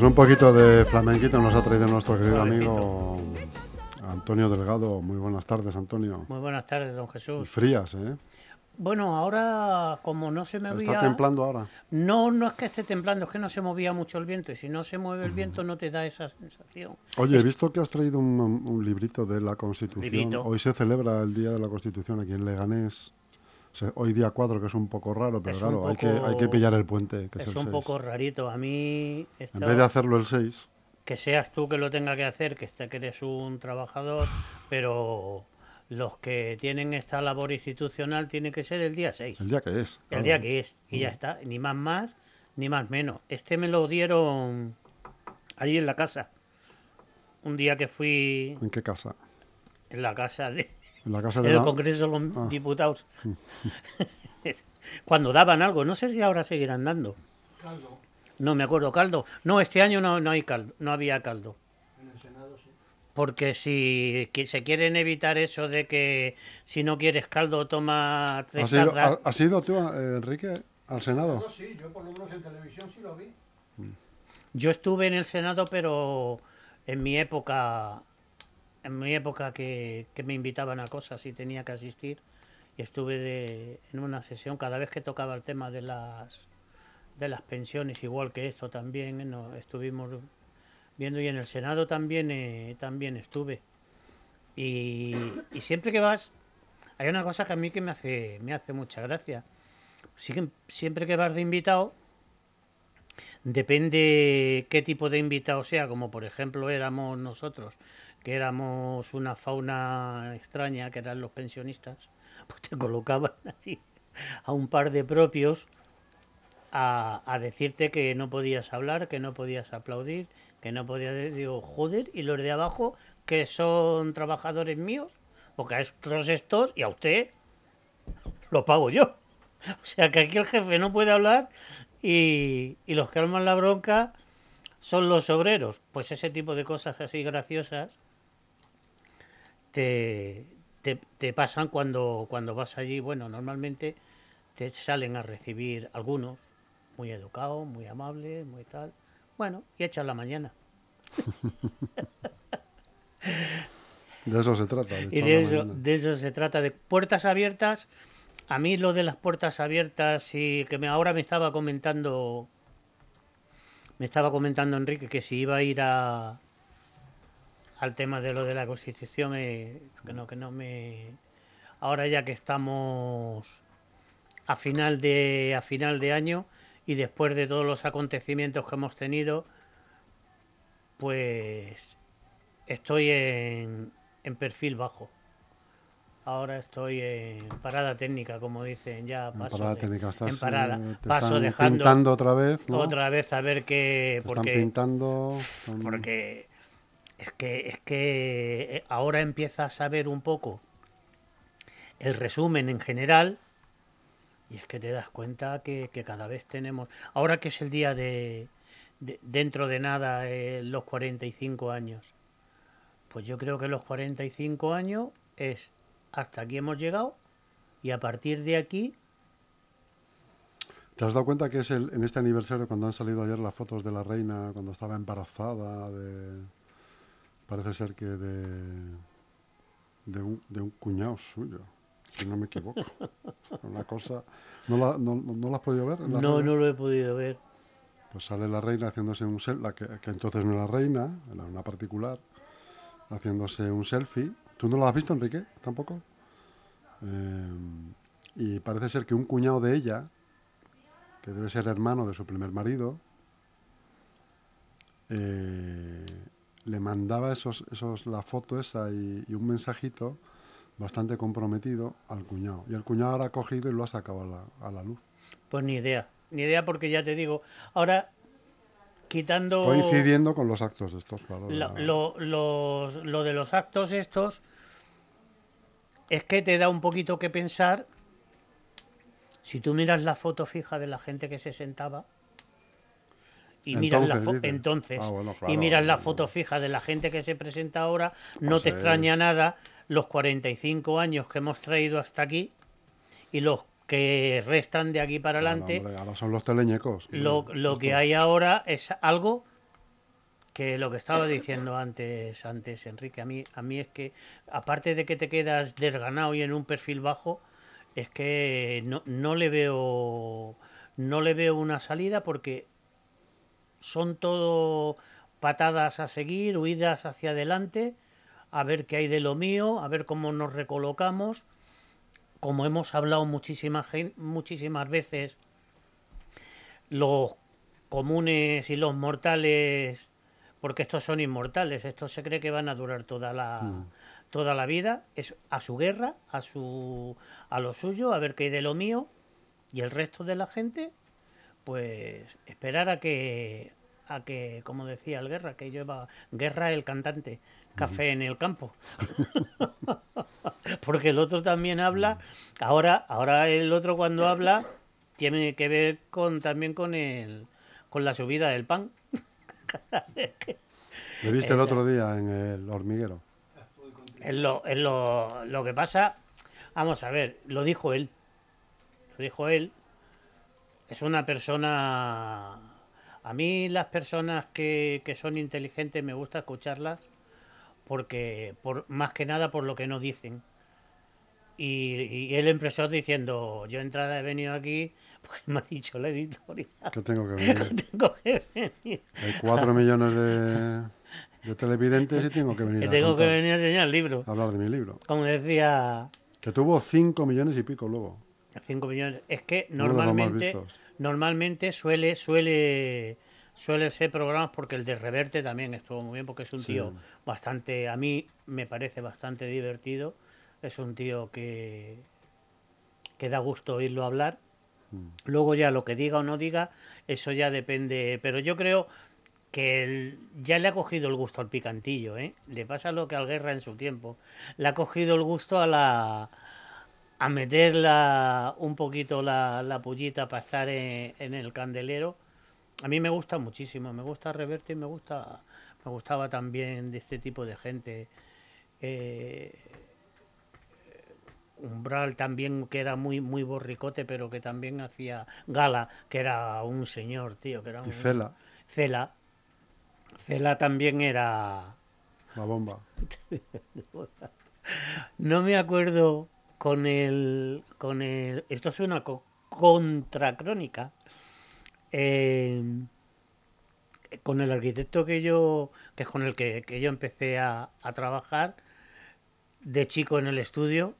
Pues un poquito de flamenquito nos ha traído nuestro querido amigo Antonio Delgado. Muy buenas tardes, Antonio. Muy buenas tardes, don Jesús. Frías, ¿eh? Bueno, ahora como no se me ¿Está movía... templando ahora? No, no es que esté templando, es que no se movía mucho el viento y si no se mueve el viento no te da esa sensación. Oye, he visto que has traído un, un librito de la Constitución. Librito. Hoy se celebra el Día de la Constitución aquí en Leganés. O sea, hoy día 4, que es un poco raro, pero Es claro, hay, que, hay que pillar el puente, que es, Es el un 6. poco rarito. A mí, esto- En vez de hacerlo el 6, que seas tú que lo tenga que hacer, que, este, que eres un trabajador, pero los que tienen esta labor institucional tiene que ser el día 6. el día que es. El claro. día que es, y ya está, ni más más, ni más menos. Este me lo dieron allí en la casa. Un día que fui ¿En qué casa? en la casa de, En la casa en de el la... Congreso de los Ah. Diputados. Cuando daban algo, no sé si ahora seguirán dando. No me acuerdo, caldo. No, este año no, no hay caldo, no había caldo. Porque si que se quieren evitar eso de que si no quieres caldo toma tres ¿Has ido, ha- has ido tú, eh, Enrique, al Senado? No, sí, yo por lo menos en televisión sí lo vi. Yo estuve en el Senado, pero en mi época, en mi época que, me invitaban a cosas y tenía que asistir, y estuve de- en una sesión cada vez que tocaba el tema de las de las pensiones, igual que esto también, no, estuvimos viendo y en el Senado también eh, también estuve. Y, y siempre que vas, hay una cosa que a mí que me hace me hace mucha gracia. Siempre que vas de invitado, Depende qué tipo de invitado sea, como por ejemplo éramos nosotros, que éramos una fauna extraña, que eran los pensionistas, pues te colocaban así a un par de propios a, a decirte que no podías hablar, que no podías aplaudir, que no podías... Digo, joder, y los de abajo, que son trabajadores míos, porque a estos estos y a usted lo pago yo. O sea que aquí el jefe no puede hablar y, y los que arman la bronca son los obreros. Pues ese tipo de cosas así graciosas te, te, te pasan cuando, cuando vas allí. Bueno, normalmente te salen a recibir algunos, muy educados, muy amables, muy tal. Bueno, y echan la mañana. De eso se trata. de Y de eso, de eso se trata, de puertas abiertas. A mí lo de las puertas abiertas y que me, ahora me estaba comentando, me estaba comentando Enrique que si iba a ir a al tema de lo de la Constitución, eh, que no, que no me, ahora ya que estamos a final de a final de año y después de todos los acontecimientos que hemos tenido, pues estoy en, en perfil bajo. Ahora estoy en parada técnica, como dicen ya. En Paso parada de- técnica estás, en parada. eh, te paso están dejando pintando otra vez, ¿no? otra vez a ver qué. Te Porque, están pintando... porque es que, es que eh, ahora empiezas a ver un poco el resumen en general y es que te das cuenta que, cada vez tenemos, ahora que es el día de, de- dentro de nada, eh, los 45 años, pues yo creo que los 45 años es hasta aquí hemos llegado y a partir de aquí, ¿Te has dado cuenta que es el, en este aniversario cuando han salido ayer las fotos de la reina cuando estaba embarazada de parece ser que de de un, de un cuñado suyo, si no me equivoco. Una cosa ¿no la, no, no- no la has podido ver? no, redes? no lo he podido ver. Pues sale la reina haciéndose un selfie, la que, que entonces no era reina, era una particular, haciéndose un selfie. ¿Tú no lo has visto, Enrique? ¿Tampoco? Eh, y parece ser que un cuñado de ella, que debe ser hermano de su primer marido, eh, le mandaba esos, esos, la foto esa y, y un mensajito bastante comprometido al cuñado. Y el cuñado ahora ha cogido y lo ha sacado a la, a la luz. Pues ni idea, ni idea porque ya te digo, ahora quitando Coincidiendo con los actos de estos, claro. la- lo- los- lo de los actos estos, es que te da un poquito que pensar. Si tú miras la foto fija de la gente que se sentaba y miras la Entonces, fo- dices. entonces Ah, bueno, y claro, miras la bueno. foto fija de la gente que se presenta ahora, no Pues te es- extraña nada los 45 años que hemos traído hasta aquí y los que restan de aquí para adelante. hombre, ahora son los teleñecos. Lo, lo que hay ahora es algo que lo que estaba diciendo antes, antes Enrique, a mí, a mí es que, aparte de que te quedas desganado y en un perfil bajo, es que no, no le veo no le veo una salida porque son todo patadas a seguir, huidas hacia adelante, a ver qué hay de lo mío, a ver cómo nos recolocamos. Como hemos hablado muchísimas, muchísimas veces, los comunes y los mortales, porque estos son inmortales, estos se cree que van a durar toda la, mm. toda la vida, es a su guerra, a, su, a lo suyo, a ver qué hay de lo mío, y el resto de la gente, pues esperar a que, a que, como decía el Guerra, que lleva Guerra el cantante, café en el campo. Porque el otro también habla, ahora, ahora el otro cuando habla tiene que ver con también con el con la subida del pan. ¿Le viste el otro día en el hormiguero? Es lo, es lo, lo que pasa, vamos a ver, lo dijo él. Lo dijo él. Es una persona a mí las personas que, que, son inteligentes me gusta escucharlas porque por más que nada por lo que no dicen. Y, él empezó diciendo, yo entrada he venido aquí, pues me ha dicho la editorial. Que tengo que venir. Hay cuatro millones de, de, televidentes y tengo que venir. Que tengo que venir a enseñar el libro. A hablar de mi libro. Como decía... Que tuvo cinco millones y pico luego. Cinco millones. Es que normalmente normalmente suele, suele, suele ser programas porque el de Reverte también estuvo muy bien, porque es un tío bastante, a mí me parece bastante divertido. Es un tío que, que da gusto oírlo hablar. Mm. Luego ya lo que diga o no diga, eso ya depende. Pero yo creo que ya le ha cogido el gusto al picantillo, ¿eh? Le pasa lo que al Guerra en su tiempo. Le ha cogido el gusto a la a meterla un poquito la, la pullita para estar en, el candelero. A mí me gusta muchísimo, me gusta Reverte y me gusta me gustaba también de este tipo de gente. Eh, Umbral también que era muy muy borricote pero que también hacía Gala que era un señor tío que era un, y Cela Cela Cela también era la bomba no me acuerdo con el, con el, esto es una contracrónica, eh, con el arquitecto que yo, que es con el que, yo empecé a, trabajar de chico en el estudio,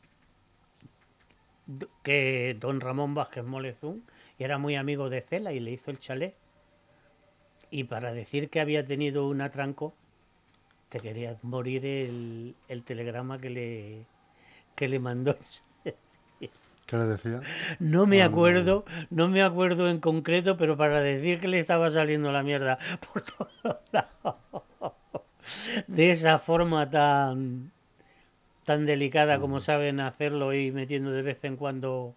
que don Ramón Vázquez Molezún, y era muy amigo de Cela y le hizo el chalet. Y para decir que había tenido un atranco, te quería morir el, el telegrama que le, que le mandó ¿Qué le decía? No me acuerdo, no me acuerdo en concreto, pero para decir que le estaba saliendo la mierda por todos lados. De esa forma tan tan delicada como mm. saben hacerlo y metiendo de vez en cuando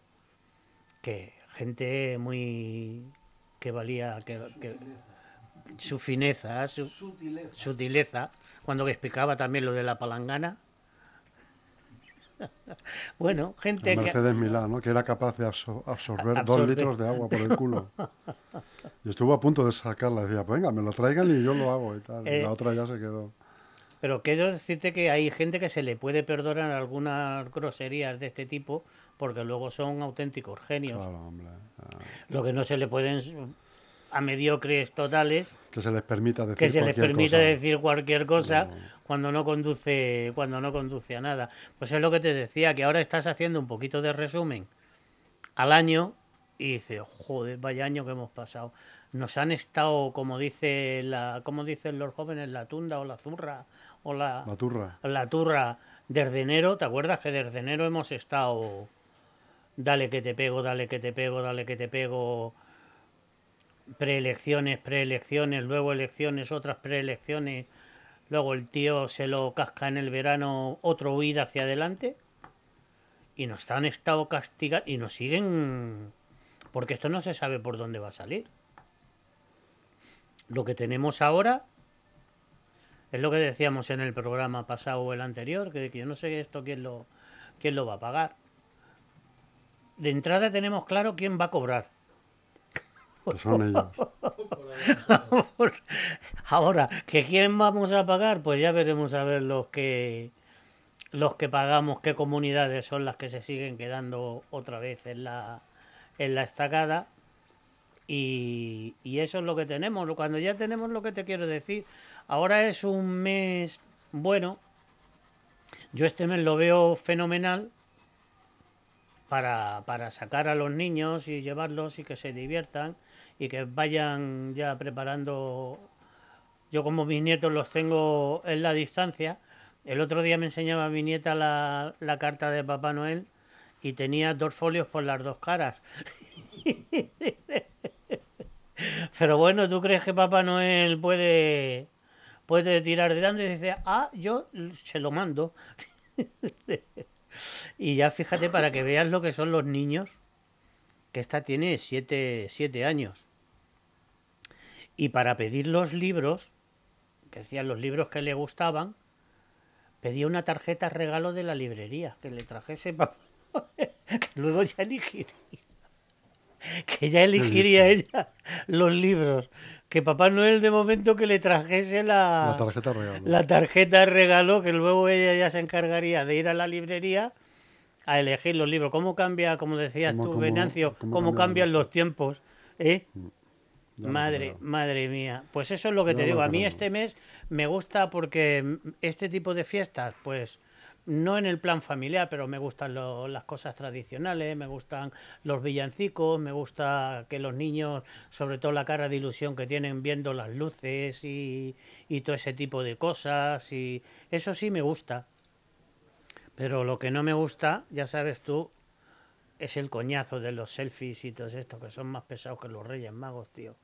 que gente muy que valía que, su fineza, su sutileza. sutileza, cuando explicaba también lo de la palangana bueno, gente Mercedes Milán, ¿no? que era capaz de absorber, dos litros de agua por el culo. Y estuvo a punto de sacarla. Decía, pues venga, me lo traigan y yo lo hago y tal. y la eh, otra ya se quedó. Pero quiero decirte que hay gente que se le puede perdonar algunas groserías de este tipo porque luego son auténticos genios. Claro, hombre. Lo que no se le pueden a mediocres totales que se les permita decir que se les permita decir cualquier cosa cuando no conduce cuando no conduce a nada. Pues es lo que te decía que ahora estás haciendo un poquito de resumen al año y dices joder vaya año que hemos pasado nos han estado como dice la como dicen los jóvenes la tunda o la zurra o la la turra. la turra desde enero. Te acuerdas que desde enero hemos estado dale que te pego dale que te pego dale que te pego preelecciones, preelecciones, luego elecciones, otras preelecciones, luego el tío se lo casca en el verano, otro huida hacia adelante, y nos han estado castigando y nos siguen, porque esto no se sabe por dónde va a salir. Lo que tenemos ahora es lo que decíamos en el programa pasado o el anterior, que, yo no sé esto quién lo, quién lo va a pagar. De entrada tenemos claro quién va a cobrar son ellos. Ahora, ¿que quién vamos a pagar? Pues ya veremos a ver los que los que pagamos, qué comunidades son las que se siguen quedando otra vez en la, en la estacada. Y, y eso es lo que tenemos. Cuando ya tenemos lo que te quiero decir, ahora es un mes bueno. Yo este mes lo veo fenomenal para, para sacar a los niños y llevarlos y que se diviertan y que vayan ya preparando. Yo como mis nietos los tengo en la distancia, el otro día me enseñaba mi nieta la, la carta de Papá Noel y tenía dos folios por las dos caras. Pero bueno, ¿tú crees que Papá Noel puede, puede tirar de delante y dice, ah, yo se lo mando? y ya fíjate para que veas lo que son los niños, que esta tiene siete, siete años. Y para pedir los libros, que decían los libros que le gustaban, pedía una tarjeta regalo de la librería, que le trajese papá, que luego ya elegiría. Que ya elegiría ella los libros. Que Papá Noel de momento que le trajese la, La tarjeta regalo. la tarjeta de regalo, que luego ella ya se encargaría de ir a la librería a elegir los libros. ¿Cómo cambia, como decías Cómo- tú, cómo- Venancio, cómo cómo, cambian cambian los tiempos? ¿eh? Ya Madre, madre mía. Pues eso es lo que te digo. A mí este mes me gusta porque este tipo de fiestas, pues no en el plan familiar, pero me gustan lo- las cosas tradicionales, me gustan los villancicos, me gusta que los niños, sobre todo la cara de ilusión que tienen viendo las luces y, y todo ese tipo de cosas. Y eso sí me gusta. Pero lo que no me gusta, ya sabes tú, es el coñazo de los selfies y todo esto, que son más pesados que los Reyes Magos, tío.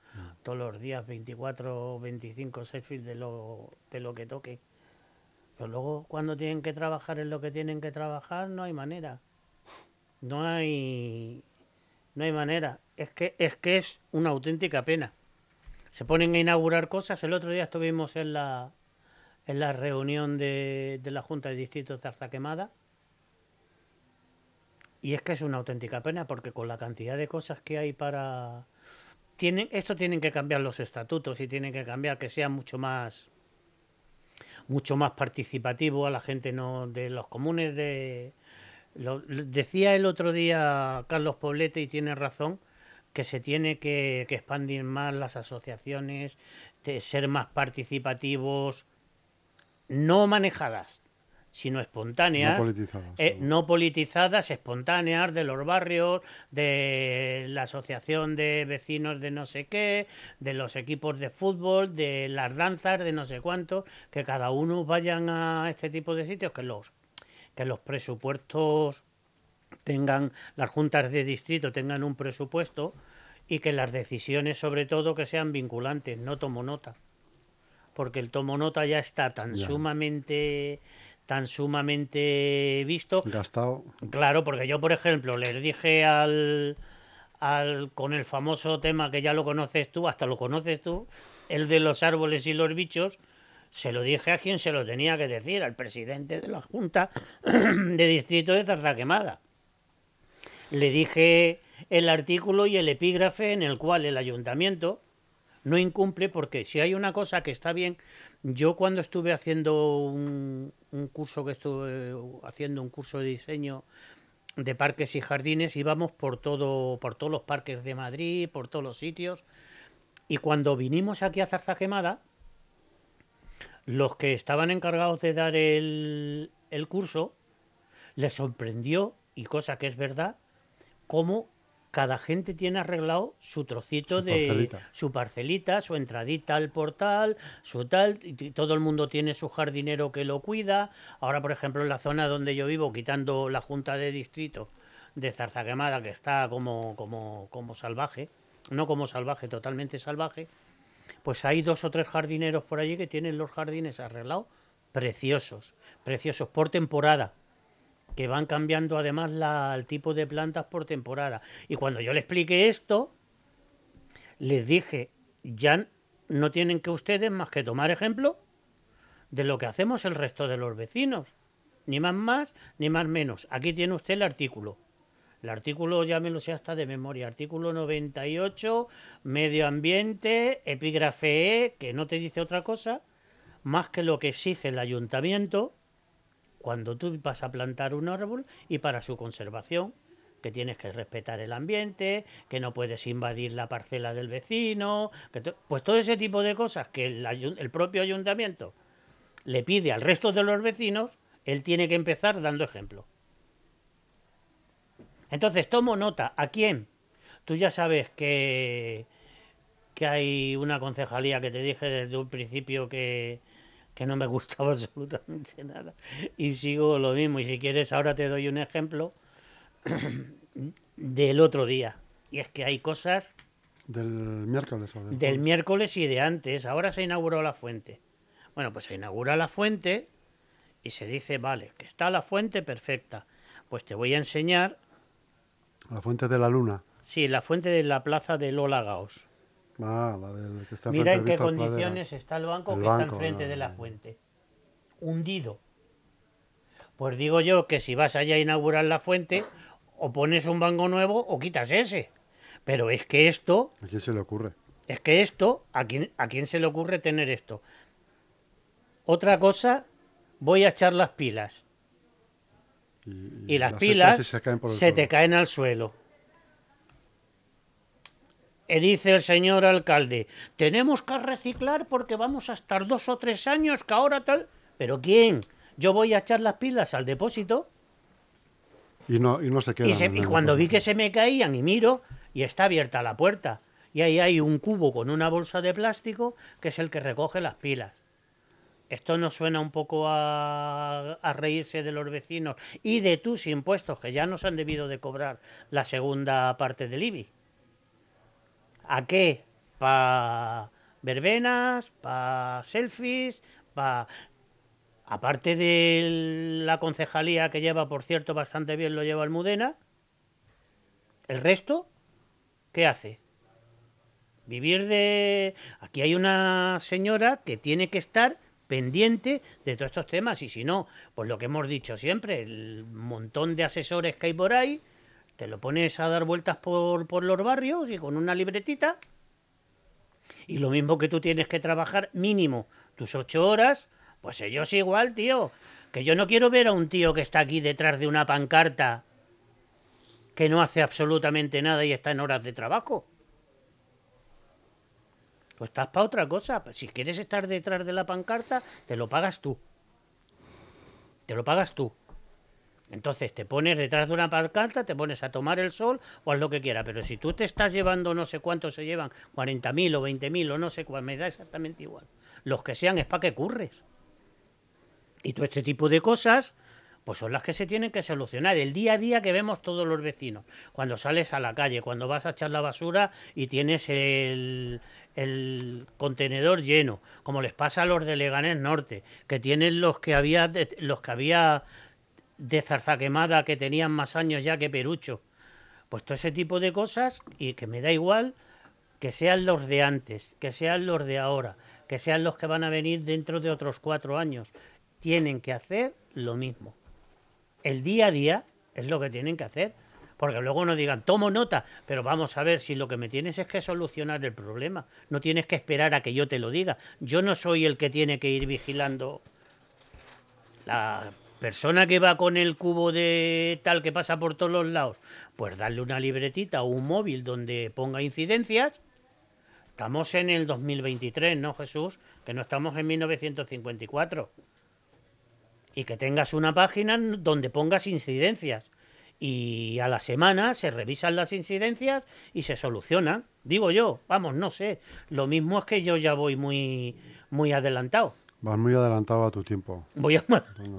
Todos los días 24 o 25 selfies de lo, de lo que toque. Pero luego cuando tienen que trabajar en lo que tienen que trabajar, no hay manera. No hay no hay manera. Es que es que es una auténtica pena. Se ponen a inaugurar cosas. El otro día estuvimos en la en la reunión de, de la Junta de Distrito de Zarza Quemada. Y es que es una auténtica pena porque con la cantidad de cosas que hay para... Tienen, esto tienen que cambiar los estatutos y tienen que cambiar que sea mucho más mucho más participativo a la gente no de los comunes de lo- decía el otro día Carlos Poblete y tiene razón que se tiene que, que expandir más las asociaciones de ser más participativos no manejadas sino espontáneas No politizadas. eh, ¿no? no politizadas, espontáneas, de los barrios, de la asociación de vecinos de no sé qué, de los equipos de fútbol, de las danzas, de no sé cuánto, que cada uno vayan a este tipo de sitios, que los, que los presupuestos tengan, las juntas de distrito tengan un presupuesto y que las decisiones sobre todo que sean vinculantes, no tomo nota. Porque el tomo nota ya está tan Ya. sumamente tan sumamente visto Gastado. Claro, porque yo, por ejemplo, les dije al, al con el famoso tema que ya lo conoces tú, hasta lo conoces tú, el de los árboles y los bichos, se lo dije a quien se lo tenía que decir, al presidente de la Junta de Distrito de Zarzaquemada. Le dije el artículo y el epígrafe en el cual el ayuntamiento no incumple porque si hay una cosa que está bien, yo cuando estuve haciendo un, curso que estuve haciendo un curso de diseño de parques y jardines íbamos por todo por todos los parques de Madrid, por todos los sitios y cuando vinimos aquí a Zarzaquemada los que estaban encargados de dar el curso les sorprendió y cosa que es verdad cómo cada gente tiene arreglado su trocito Su de parcelita. su parcelita, su entradita al portal, su tal, y todo el mundo tiene su jardinero que lo cuida. Ahora, por ejemplo, en la zona donde yo vivo, quitando la junta de distrito de Zarzaquemada, que está como, como, como salvaje, no como salvaje, totalmente salvaje, pues hay dos o tres jardineros por allí que tienen los jardines arreglados preciosos, preciosos, por temporada que van cambiando además la- el tipo de plantas por temporada. Y cuando yo le expliqué esto, les dije, ya no tienen que ustedes más que tomar ejemplo de lo que hacemos el resto de los vecinos. Ni más más, ni más menos. Aquí tiene usted el artículo. El artículo, ya me lo sé hasta de memoria, artículo 98, medio ambiente, epígrafe E, que no te dice otra cosa, más que lo que exige el ayuntamiento cuando tú vas a plantar un árbol y para su conservación, que tienes que respetar el ambiente, que no puedes invadir la parcela del vecino, que pues todo ese tipo de cosas que el, el propio ayuntamiento le pide al resto de los vecinos, él tiene que empezar dando ejemplo. Entonces, tomo nota. ¿A quién? Tú ya sabes que, que hay una concejalía que te dije desde un principio que, que no me gustaba absolutamente nada. Y sigo lo mismo. Y si quieres, ahora te doy un ejemplo del otro día. Y es que hay cosas Del miércoles o del, del miércoles y de antes. Ahora se inauguró la fuente. Bueno, pues se inaugura la fuente y se dice, vale, que está la fuente perfecta. Pues te voy a enseñar, La fuente de la luna. sí, la fuente de la plaza de Lola Gaos. Ah, la del que está Mira en qué condiciones está el banco El que banco, está enfrente de la fuente. Hundido. Pues digo yo que si vas allá a inaugurar la fuente, o pones un banco nuevo o quitas ese. Pero es que esto, ¿A quién se le ocurre? es que esto, ¿a quién, ¿a quién se le ocurre tener esto? Otra cosa, voy a echar las pilas. Y, Y las pilas se, caen te caen al suelo. Y dice el señor alcalde, tenemos que reciclar porque vamos a estar dos o tres años que ahora tal... ¿Pero quién? Yo voy a echar las pilas al depósito Y no, y no se quedan. y, se- y cuando vi que se me caían y miro y está abierta la puerta y ahí hay un cubo con una bolsa de plástico que es el que recoge las pilas. Esto nos suena un poco a, a reírse de los vecinos y de tus impuestos que ya nos han debido de cobrar la segunda parte del IBI. ¿A qué? ¿Para verbenas? ¿Para selfies? ¿Para... Aparte de la concejalía que lleva, por cierto, bastante bien lo lleva Almudena, ¿el resto qué hace? Vivir de... Aquí hay una señora que tiene que estar pendiente de todos estos temas y si no, pues lo que hemos dicho siempre, el montón de asesores que hay por ahí, te lo pones a dar vueltas por, por los barrios y con una libretita y lo mismo que tú tienes que trabajar mínimo tus ocho horas, pues ellos igual, tío. Que yo no quiero ver a un tío que está aquí detrás de una pancarta que no hace absolutamente nada y está en horas de trabajo. Pues estás para otra cosa. Si quieres estar detrás de la pancarta, te lo pagas tú. Te lo pagas tú. Entonces te pones detrás de una pancarta, te pones a tomar el sol o haz lo que quieras. Pero si tú te estás llevando no sé cuántos se llevan, 40.000 o 20.000 o no sé cuál, me da exactamente igual. Los que sean es para que curres. Y todo este tipo de cosas, pues son las que se tienen que solucionar. El día a día que vemos todos los vecinos. Cuando sales a la calle, cuando vas a echar la basura y tienes el, el contenedor lleno, como les pasa a los de Leganés Norte, que tienen los que había los que había de zarzaquemada que tenían más años ya que Perucho. Pues todo ese tipo de cosas y que me da igual que sean los de antes, que sean los de ahora, que sean los que van a venir dentro de otros cuatro años. Tienen que hacer lo mismo. El día a día es lo que tienen que hacer. Porque luego no digan, tomo nota, pero vamos a ver si lo que me tienes es que solucionar el problema. No tienes que esperar a que yo te lo diga. Yo no soy el que tiene que ir vigilando la persona que va con el cubo de tal que pasa por todos los lados, pues darle una libretita o un móvil donde ponga incidencias. Estamos en el 2023, ¿no, Jesús? Que no estamos en 1954. Y que tengas una página donde pongas incidencias. Y a la semana se revisan las incidencias y se solucionan. Digo yo, vamos, no sé. Lo mismo es que yo ya voy muy, muy adelantado. Vas muy adelantado a tu tiempo, Voy a,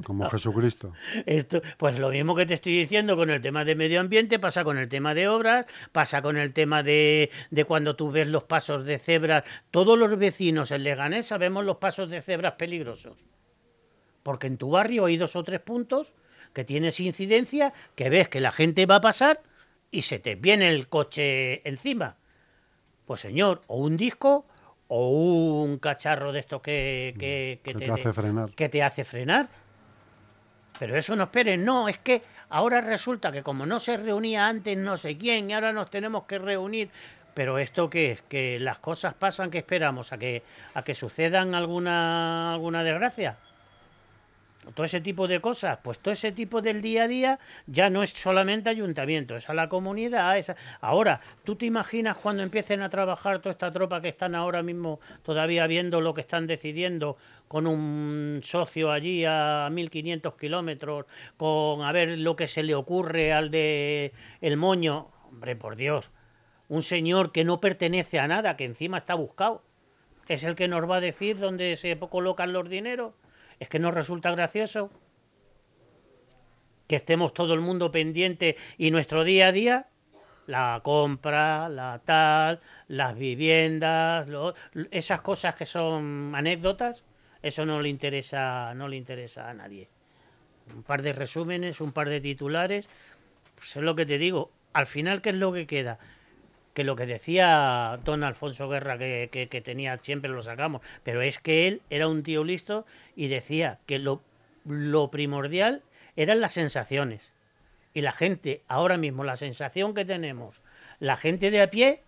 como- Jesucristo. Esto, pues lo mismo que te estoy diciendo con el tema de medio ambiente, pasa con el tema de obras, pasa con el tema de, de cuando tú ves los pasos de cebras. Todos los vecinos en Leganés sabemos los pasos de cebras peligrosos. Porque en tu barrio hay dos o tres puntos que tienes incidencia, que ves que la gente va a pasar y se te viene el coche encima. Pues señor, o un disco o un cacharro de estos que, que, Que te hace frenar. que te hace frenar. Pero eso no esperen, no, es que ahora resulta que como no se reunía antes no sé quién y ahora nos tenemos que reunir. Pero esto qué es, que las cosas pasan que esperamos a que a que sucedan alguna alguna desgracia todo ese tipo de cosas, pues todo ese tipo del día a día ya no es solamente ayuntamiento, es a la comunidad. Es Ahora, ¿tú te imaginas cuando empiecen a trabajar toda esta tropa que están ahora mismo todavía viendo lo que están decidiendo con un socio allí a 1500 kilómetros, con a ver lo que se le ocurre al de El Moño? Hombre, por Dios, un señor que no pertenece a nada, que encima está buscado, es el que nos va a decir dónde se colocan los dineros. Es que nos resulta gracioso que estemos todo el mundo pendiente y nuestro día a día, la compra, la tal, las viviendas, esas cosas que son anécdotas, eso no le interesa, no le interesa a nadie. Un par de resúmenes, un par de titulares, pues es lo que te digo. Al final, ¿qué es lo que queda? Que lo que decía don Alfonso Guerra que, que, tenía siempre lo sacamos, pero es que él era un tío listo y decía que lo, lo primordial eran las sensaciones. Y la gente, ahora mismo, la sensación que tenemos, la gente de a pie,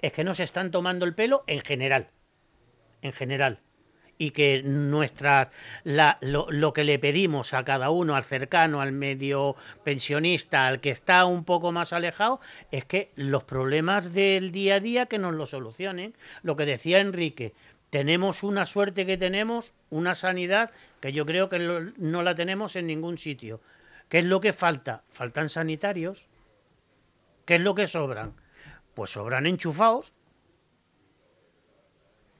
es que nos están tomando el pelo en general. En general y que nuestras la, lo, lo, que le pedimos a cada uno, al cercano, al medio pensionista, al que está un poco más alejado, es que los problemas del día a día que nos lo solucionen. Lo que decía Enrique, tenemos una suerte que tenemos, una sanidad que yo creo que no la tenemos en ningún sitio. ¿Qué es lo que falta? Faltan sanitarios. ¿Qué es lo que sobran? Pues sobran enchufados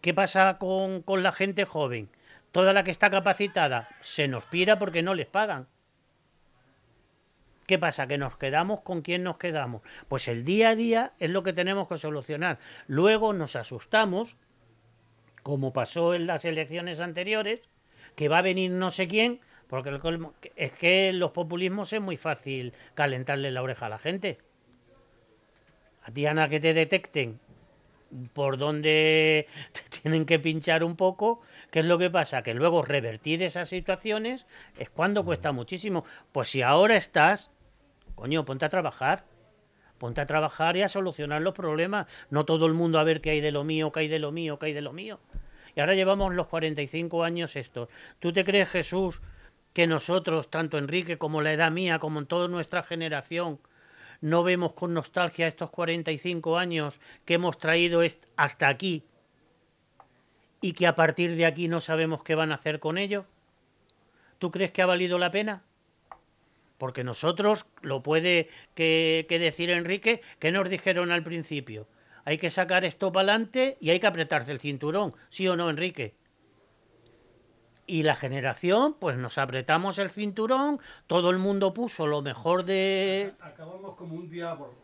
¿Qué pasa con, la gente joven? Toda la que está capacitada se nos pira porque no les pagan. ¿Qué pasa? Que nos quedamos con quién nos quedamos. Pues el día a día es lo que tenemos que solucionar. Luego nos asustamos, como pasó en las elecciones anteriores, que va a venir no sé quién, porque es que los populismos es muy fácil calentarle la oreja a la gente. A ti, Ana, que te detecten por donde te tienen que pinchar un poco. ¿Qué es lo que pasa? Que luego revertir esas situaciones es cuando cuesta muchísimo. Pues si ahora estás, coño, ponte a trabajar. Ponte a trabajar y a solucionar los problemas. No todo el mundo a ver qué hay de lo mío, qué hay de lo mío, qué hay de lo mío. Y ahora llevamos los 45 años estos. ¿Tú te crees, Jesús, que nosotros, tanto Enrique como la edad mía, como en toda nuestra generación, no vemos con nostalgia estos 45 años que hemos traído hasta aquí y que a partir de aquí no sabemos qué van a hacer con ello? ¿Tú crees que ha valido la pena? Porque nosotros, lo puede que, decir Enrique, que nos dijeron al principio, hay que sacar esto para adelante y hay que apretarse el cinturón, ¿sí o no, Enrique? Y la generación, pues nos apretamos el cinturón, todo el mundo puso lo mejor de... Acabamos como un diablo.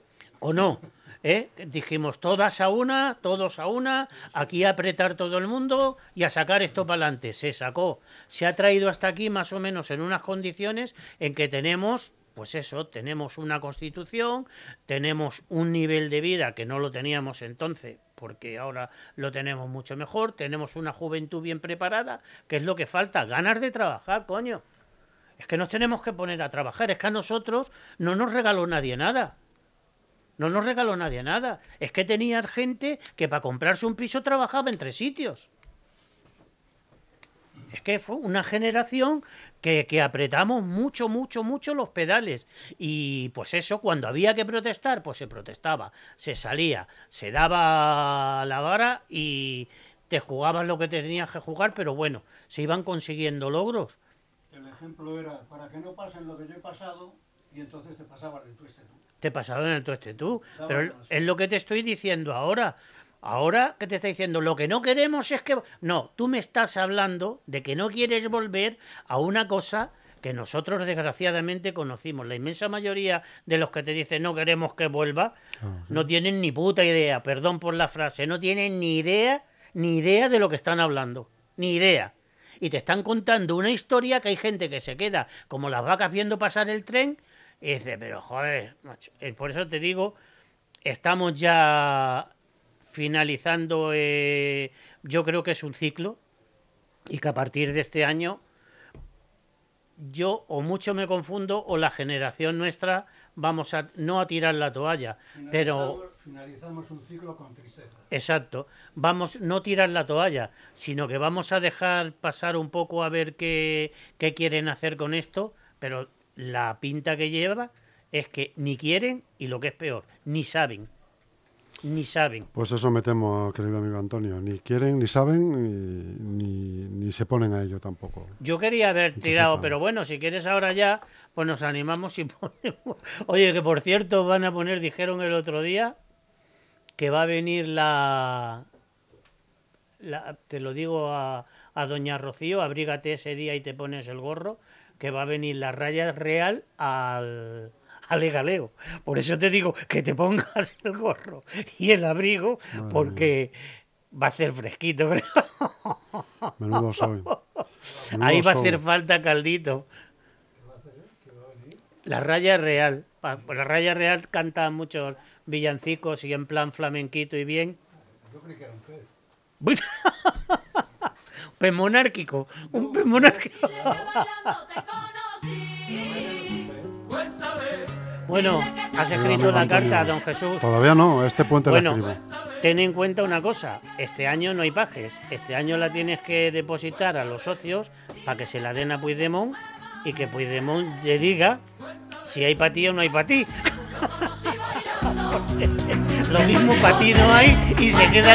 ¿O no? ¿Eh? Dijimos todas a una, todos a una, aquí a apretar todo el mundo y a sacar esto para adelante. Se sacó. Se ha traído hasta aquí más o menos en unas condiciones en que tenemos pues eso, tenemos una constitución, tenemos un nivel de vida que no lo teníamos entonces, porque ahora lo tenemos mucho mejor, tenemos una juventud bien preparada, que es lo que falta, ganas de trabajar, coño. Es que nos tenemos que poner a trabajar, es que a nosotros no nos regaló nadie nada. No nos regaló nadie nada. Es que tenía gente que para comprarse un piso trabajaba en tres sitios. Es que fue una generación que, que, apretamos mucho, mucho, mucho los pedales. Y pues eso, cuando había que protestar, pues se protestaba, se salía, se daba la vara y te jugabas lo que tenías que jugar, pero bueno, se iban consiguiendo logros. El ejemplo era, para que no pasen lo que yo he pasado, y entonces te pasabas del tueste tú. Te pasaba en el tueste tú. pero es lo que te estoy diciendo ahora. Ahora, ¿qué te está diciendo? Lo que no queremos es que... No, tú me estás hablando de que no quieres volver a una cosa que nosotros desgraciadamente conocimos. La inmensa mayoría de los que te dicen no queremos que vuelva, no tienen ni puta idea, perdón por la frase, no tienen ni idea, ni idea de lo que están hablando, ni idea. Y te están contando una historia que hay gente que se queda como las vacas viendo pasar el tren y dice, pero joder, macho. Eh, por eso te digo, estamos ya finalizando, eh, yo creo que es un ciclo y que a partir de este año yo o mucho me confundo o la generación nuestra vamos a no a tirar la toalla, pero Finalizamos- Finalizamos un ciclo con tristeza. exacto, vamos no tirar la toalla, sino que vamos a dejar pasar un poco a ver qué, qué quieren hacer con esto, pero la pinta que lleva es que ni quieren y lo que es peor, ni saben. Ni saben. Pues eso me temo, querido amigo Antonio. Ni quieren, ni saben, ni, ni, ni se ponen a ello tampoco. Yo quería haber tirado, pero bueno, si quieres ahora ya, pues nos animamos y ponemos. Oye, que por cierto van a poner, dijeron el otro día, que va a venir la. la- te lo digo a, a Doña Rocío, abrígate ese día y te pones el gorro, que va a venir la raya real al. Al Egaleo. Por eso te digo que te pongas el gorro y el abrigo, Madre porque va a hacer fresquito, creo. Menudo soy. Menudo Ahí va a soy. hacer falta caldito. La raya real. Pa- La raya real canta muchos villancicos y en plan flamenquito y bien. Yo creí que era un pez. Pez monárquico. Un pez monárquico. bailando te conocí. Bueno, has escrito la carta a don Jesús. Todavía no, este puente Bueno, la escribo. ten en cuenta una cosa, este año no hay pajes, este año la tienes que depositar a los socios para que se la den a Puigdemont y que Puigdemont le diga si hay para ti o no hay para ti. Lo mismo para ti no hay y se queda